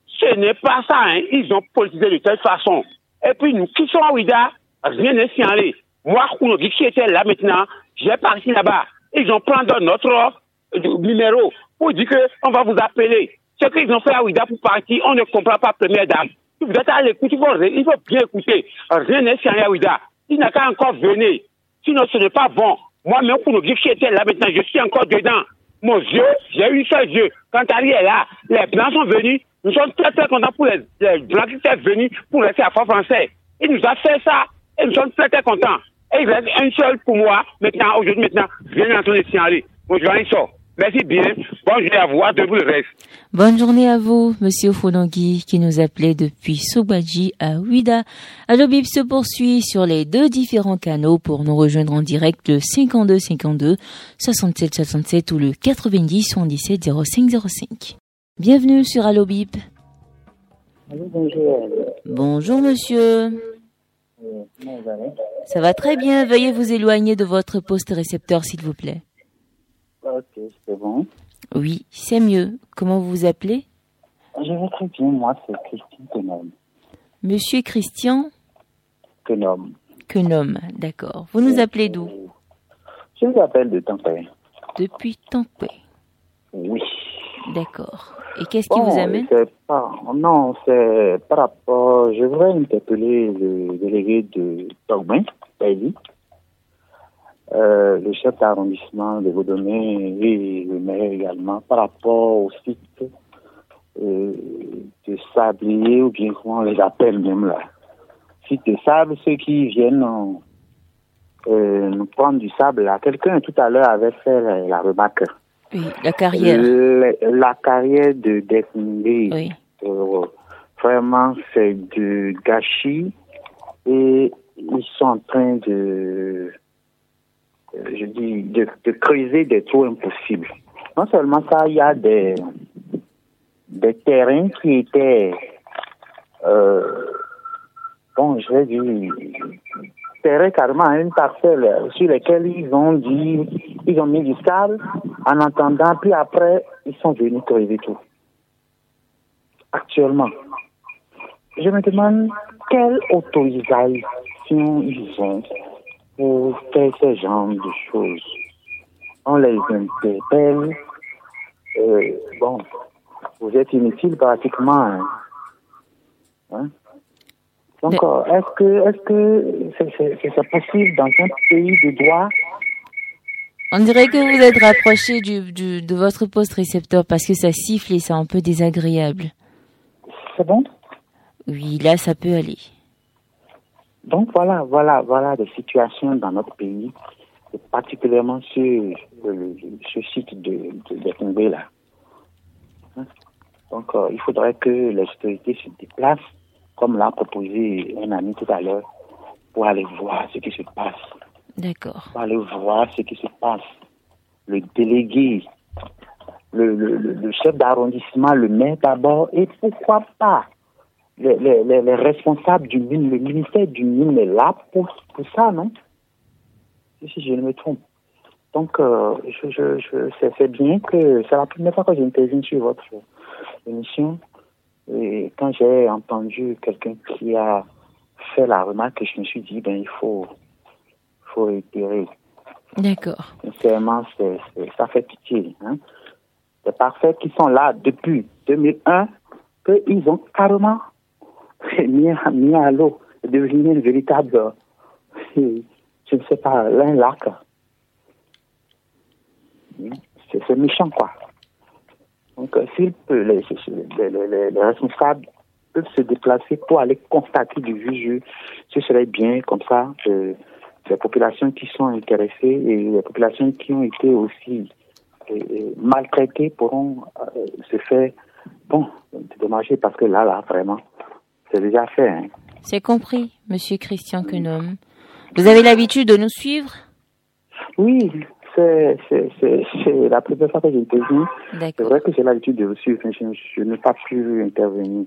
ce n'est pas ça, hein. Ils ont politisé de telle façon. Et puis nous qui sommes à Ouida, rien n'est signalé. Moi, Kounogi, qui était là maintenant, j'ai parti là-bas. Ils ont pris notre euh, numéro pour dire qu'on va vous appeler. Ce qu'ils ont fait à Ouida pour partir, on ne comprend pas première dame. Vous êtes à l'écoute, il faut, bien écouter. Rien n'est à Ouida. Il n'a qu'à encore venir. Sinon, ce n'est pas bon. Moi-même, Kounogi, qui était là maintenant, je suis encore dedans. Mon yeux, j'ai eu seul yeux. Quand Ali est là, les Blancs sont venus. Nous sommes très très contents pour les, Blancs qui sont venus pour rester à fort français. Il nous a fait ça et nous sommes très très contents. Et il reste un seul pour moi, maintenant, aujourd'hui, maintenant, je viens d'entendre le signaler. Bon, je vais ça. Merci bien. Bonne journée à vous. À le reste. Bonne journée à vous, Monsieur Fonongui, qui nous appelait depuis Sobaji à Ouida. Allo Bip se poursuit sur les deux différents canaux pour nous rejoindre en direct le 52 52 67 67 ou le 90 77 05 05. Bienvenue sur Allo Bip. Allô, bonjour. Bonjour monsieur. Euh, comment vous allez? Ça va très bien. Veuillez vous éloigner de votre poste récepteur s'il vous plaît. Ok, c'est bon. Oui, c'est mieux. Comment vous vous appelez? Je vais très bien, moi, c'est Christine Kenom. Monsieur Christian Kenom. Kenom, d'accord. Vous nous appelez d'où? Je vous appelle de Tampere. Depuis Tampere. Oui. D'accord. Et qu'est-ce qui vous amène? pas, Non, c'est par rapport. Je voudrais interpeller le délégué de Togben, Bailey, euh, le chef d'arrondissement de Vaudomé et le maire également, par rapport au site euh, de sablier, ou bien comment on les appelle même là. Site de sable, ceux qui viennent en- euh, nous prendre du sable là. Quelqu'un tout à l'heure avait fait la, la remarque. Oui, la carrière. Le- la carrière de Defnde. Euh, vraiment, c'est de gâchis et ils sont en train de, de, creuser des trous impossibles. Non seulement ça, il y a des, des terrains qui étaient, euh, bon, je vais dire, terrain carrément à une parcelle sur lesquels ils ont dit, ils ont mis du sable en entendant, puis après, ils sont venus creuser tout. Actuellement, je me demande quelle autorisation ils ont pour faire ce genre de choses. On les interpelle bon, vous êtes inutile pratiquement. Hein. hein? Donc, est-ce que est-ce que c'est possible dans un pays de droit? On dirait que vous êtes rapproché du, du, de votre poste récepteur parce que ça siffle et c'est un peu désagréable. C'est bon? Oui, là, ça peut aller. Donc voilà, voilà, voilà des situations dans notre pays, particulièrement sur ce site de, de, là. Hein? Donc euh, il faudrait que les autorités se déplacent, comme l'a proposé un ami tout à l'heure, pour aller voir ce qui se passe. D'accord. Pour aller voir ce qui se passe. Le délégué, le, le, le chef d'arrondissement, le maire d'abord, et pourquoi pas les, les, les, responsables du mine, le ministère du mine est là pour, pour ça, non? Si je ne me trompe. Donc, euh, je, je, je c'est bien que c'est la première fois que j'interviens sur votre émission. Et quand j'ai entendu quelqu'un qui a fait la remarque, je me suis dit, ben, il faut, faut réitérer. D'accord. Sincèrement, ça fait pitié. Hein? C'est parfait qu'ils sont là depuis 2001, qu'ils ont carrément (laughs) mis, mis à l'eau, devenu une véritable, je ne sais pas, un lac. C'est méchant, quoi. Donc, euh, s'ils peuvent, les, les, les, responsables peuvent se déplacer pour aller constater du visu, ce serait bien, comme ça, que les populations qui sont intéressées et les populations qui ont été aussi euh, euh, maltraitées pourront se faire, bon, dédommager parce que là, là, vraiment, c'est déjà fait. Hein. C'est compris, Monsieur Christian Quenom. Vous avez l'habitude de nous suivre? Oui, c'est la première fois que j'ai intervenu. C'est vrai que j'ai l'habitude de vous suivre, mais je, n'ai pas pu intervenir.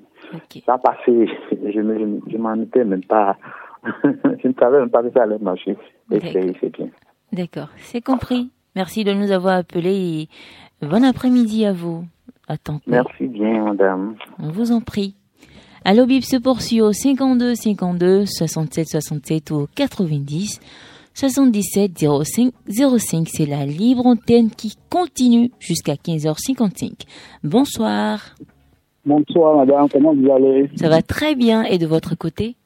Ça a passé, (laughs) je ne je, m'en étais même pas. (laughs) je ne savais même pas que ça allait marcher. c'est bien. D'accord, c'est compris. Merci de nous avoir appelés et bon après-midi à vous. À Merci bien, madame. On vous en prie. Allo Bip se poursuit au 52 52 67 67 ou 90 77 05 05. C'est la libre antenne qui continue jusqu'à 15h55. Bonsoir. Bonsoir madame, comment vous allez? Ça va très bien et de votre côté?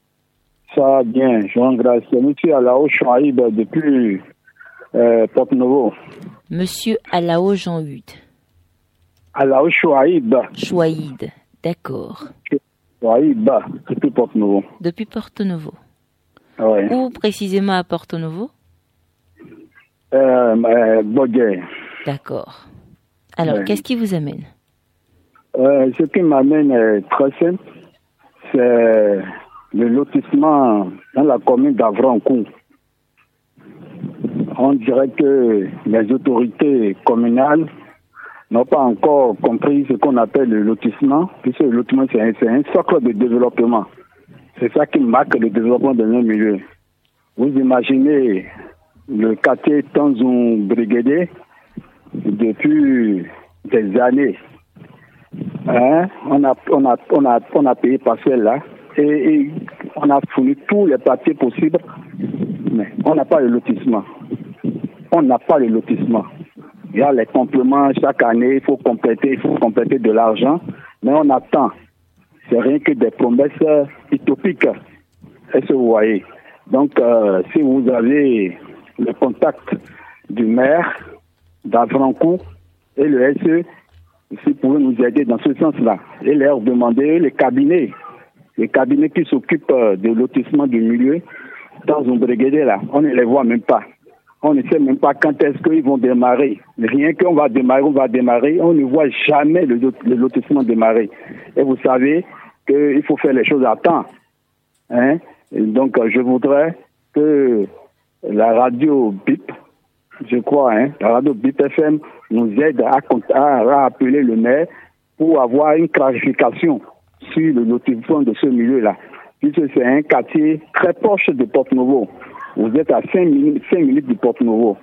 Ça va bien, je vous remercie. Monsieur Alao Chouaïb depuis euh, Porte-Nouveau. Monsieur Alao Jean-Hude. Alao Chouaïb. Chouaïd, d'accord. Oui, bah, depuis Porto Novo. Depuis Porto Novo. Oui. Où précisément à Porto Novo euh, euh D'accord. Alors, qu'est-ce qui vous amène? Euh, Ce qui m'amène est très simple. C'est le lotissement dans la commune d'Avrancourt. On dirait que les autorités communales n'ont pas encore compris ce qu'on appelle le lotissement, puisque le lotissement, c'est un, socle de développement. C'est ça qui marque le développement de nos milieu. Vous imaginez le quartier Tanzon Brigadier depuis des années. Hein? On, a, on, a, on, a, on a payé par là et, et, on a fourni tous les papiers possibles, mais on n'a pas le lotissement. On n'a pas le lotissement. Il y a les compléments chaque année, il faut compléter, il faut compléter de l'argent, mais on attend. C'est rien que des promesses utopiques. Est-ce que vous voyez? Donc, euh, si vous avez le contact du maire d'Avrancourt et le SE, si vous pouvez nous aider dans ce sens-là et leur demander les cabinets, les cabinets qui s'occupent euh, de lotissement du milieu dans un là, on ne les voit même pas. On ne sait même pas quand est-ce qu'ils vont démarrer. Rien qu'on va démarrer, on va démarrer. On ne voit jamais le, lotissement démarrer. Et vous savez qu'il faut faire les choses à temps. Hein? donc, je voudrais que la radio BIP, je crois, hein, la radio BIP FM nous aide à, à, appeler le maire pour avoir une clarification sur le lotissement de ce milieu-là. Puisque c'est un quartier très proche de Porte-Nouveau. Vous êtes à 5 minutes, 5 minutes du Porte Nouveau.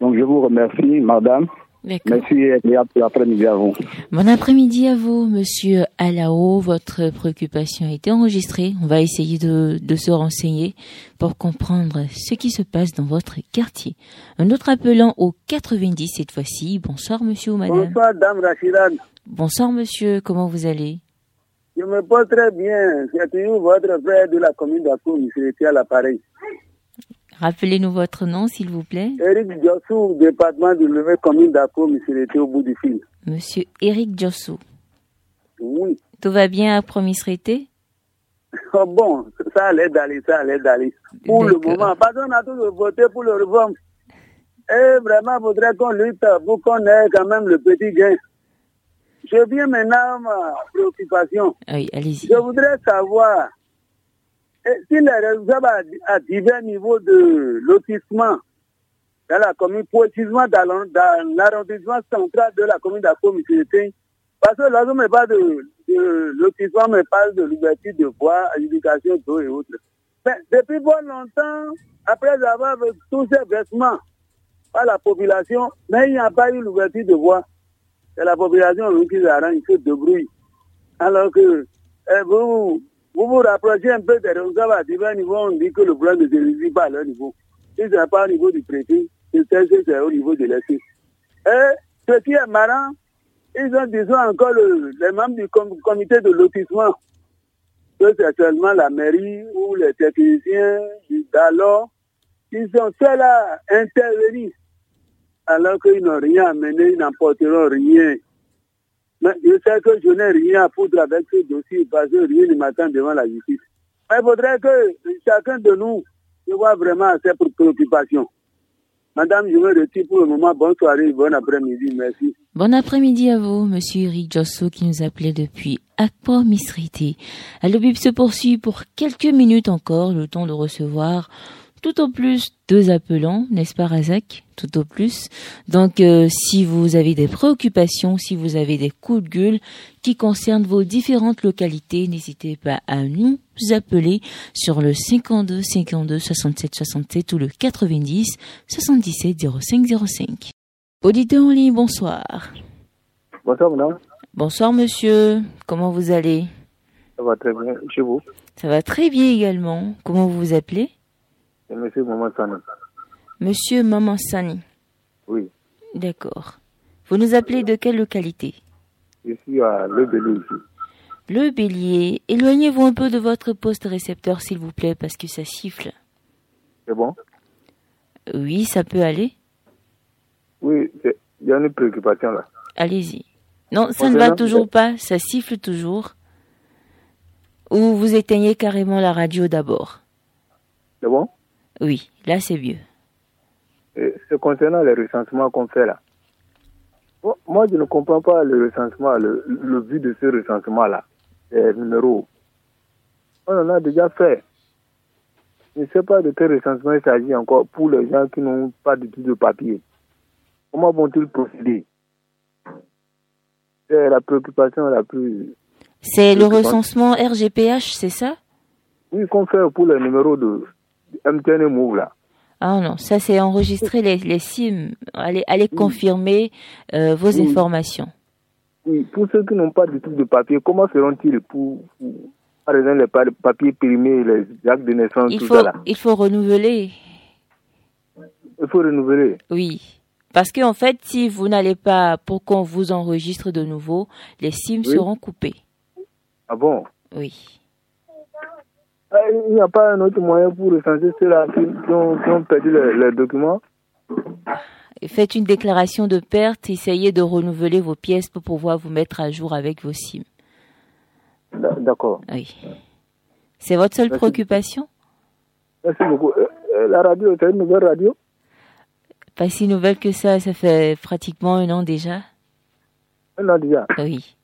Donc je vous remercie, madame, Merci et bon après-midi à vous. Bon après-midi à vous, monsieur Alao. Votre préoccupation a été enregistrée. On va essayer de, de, se renseigner pour comprendre ce qui se passe dans votre quartier. Un autre appelant au 90 cette fois-ci. Bonsoir, monsieur ou madame. Bonsoir, dame Rachidan. Bonsoir, monsieur. Comment vous allez? Je me porte très bien. C'est toujours votre frère de la commune d'Akou, monsieur, à l'appareil. Rappelez-nous votre nom, s'il vous plaît. Eric Jossou, département de Levé, commune d'Apo, monsieur était au bout du fil. Monsieur Eric Jossou. Oui. Tout va bien à Promis oh Bon, ça allait d'aller, ça allait d'aller. Pour le moment, pardon, on a tous voté pour le réforme. Et vraiment, il faudrait qu'on lutte pour qu'on ait quand même le petit gain. Je viens maintenant à ma préoccupation. Oui, allez-y. Je voudrais savoir si les réserves à, divers niveaux de lotissement dans la commune, précisément dans, l'arrondissement central de la commune d'Akomité, parce que là, on ne pas de, de lotissement, mais parle de liberté de bois, éducation d'eau et autres. Mais depuis bon longtemps, après avoir tous ces vêtements par la population, mais il n'y a pas eu l'ouverture de voie. C'est la population qui arrange, qui se débrouille. Alors que eh, vous, vous vous rapprochez un peu des responsables à divers niveaux, on dit que le problème ne se résout pas à leur niveau. Si ce n'est pas au niveau du préfet, c'est au niveau de l'ESI. Et ce qui est marrant, ils ont, disons, encore les membres du comité de lotissement, que c'est seulement la mairie ou les techniciens d'alors, ils sont seuls à intervenir, alors qu'ils n'ont rien amené, ils n'emporteront rien. Mais je sais que je n'ai rien à foutre avec ce dossier parce que rien ne m'attend devant la justice. Mais il faudrait que chacun de nous voit vraiment ses préoccupations. Madame, je me retire pour le moment. Bonne soirée, bon après-midi. Merci. Bon après-midi à vous, Monsieur Eric Josso, qui nous appelait depuis Akpo Misrité. Le bip se poursuit pour quelques minutes encore, le temps de recevoir tout au plus deux appelants, n'est-ce pas Razak? Tout au plus. Donc euh, si vous avez des préoccupations, si vous avez des coups de gueule qui concernent vos différentes localités, n'hésitez pas à nous appeler sur le 52 52 67 67 ou le 90 77 05 05. Auditeur en ligne, bonsoir. Bonsoir madame. Bonsoir monsieur, comment vous allez? Ça va très bien, chez vous? Ça va très bien également. Comment vous vous appelez? Monsieur Maman Sani. Monsieur Maman Sani. Oui. D'accord. Vous nous appelez de quelle localité? Je suis à Le Bélier. Le Bélier. Éloignez-vous un peu de votre poste récepteur, s'il vous plaît, parce que ça siffle. C'est bon? Oui, ça peut aller. Oui, il y a une préoccupation là. Allez-y. Non, ça ne va toujours pas, ça siffle toujours. Ou vous éteignez carrément la radio d'abord. C'est bon? Oui, là c'est mieux. C'est concernant les recensements qu'on fait là. moi, je ne comprends pas le recensement, le, but de ce recensement-là, les numéros. On en a déjà fait. Je ne sais pas de quel recensement il s'agit encore pour les gens qui n'ont pas du tout de papier. Comment vont-ils procéder? C'est la préoccupation la plus. C'est le recensement RGPH, c'est ça? Oui, qu'on fait pour les numéros de, MTN Move là. Ah non, ça c'est enregistrer les, les SIM. Allez, allez confirmer euh, vos informations. Oui, pour ceux qui n'ont pas du tout de papier, comment feront-ils pour, par exemple, les papiers périmés, les actes de naissance, il tout faut, ça là? Il faut renouveler. Il faut renouveler. Oui. Parce qu'en fait, si vous n'allez pas pour qu'on vous enregistre de nouveau, les SIM seront coupés. Ah bon? Oui. Il n'y a pas un autre moyen pour recenser ceux-là qui, ont, perdu les, documents Faites une déclaration de perte, essayez de renouveler vos pièces pour pouvoir vous mettre à jour avec vos SIM. D'accord. Oui. C'est votre seule préoccupation? Merci beaucoup. Euh, euh, la radio, c'est une nouvelle radio? Pas si nouvelle que ça, ça fait pratiquement un an déjà. Un an déjà Oui.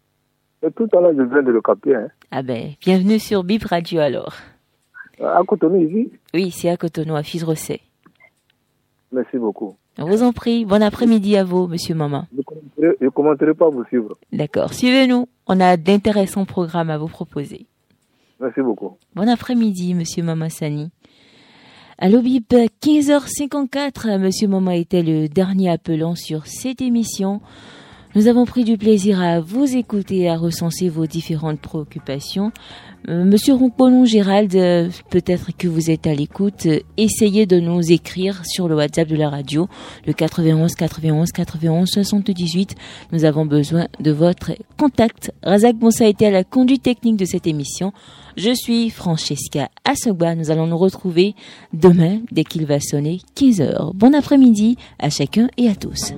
Et tout à l'heure, je viens de le capter. Hein. Ah ben, bienvenue sur Bip Radio alors. À Cotonou, ici Oui, c'est à Cotonou, à Fils-Rosset. Merci beaucoup. On vous en prie. Bon après-midi à vous, monsieur Maman. Je ne commenterai pas vous suivre. D'accord. Suivez-nous. On a d'intéressants programmes à vous proposer. Merci beaucoup. Bon après-midi, monsieur Maman Sani. Allo Bip, 15h54. Monsieur Maman était le dernier appelant sur cette émission. Nous avons pris du plaisir à vous écouter et à recenser vos différentes préoccupations. Euh, Monsieur Roncolon Gérald, euh, peut-être que vous êtes à l'écoute. essayez de nous écrire sur le WhatsApp de la radio, le 91 91 91 78. Nous avons besoin de votre contact. Razak Moussa été à la conduite technique de cette émission. Je suis Francesca Assogba. Nous allons nous retrouver demain dès qu'il va sonner 15 heures. Bon après-midi à chacun et à tous.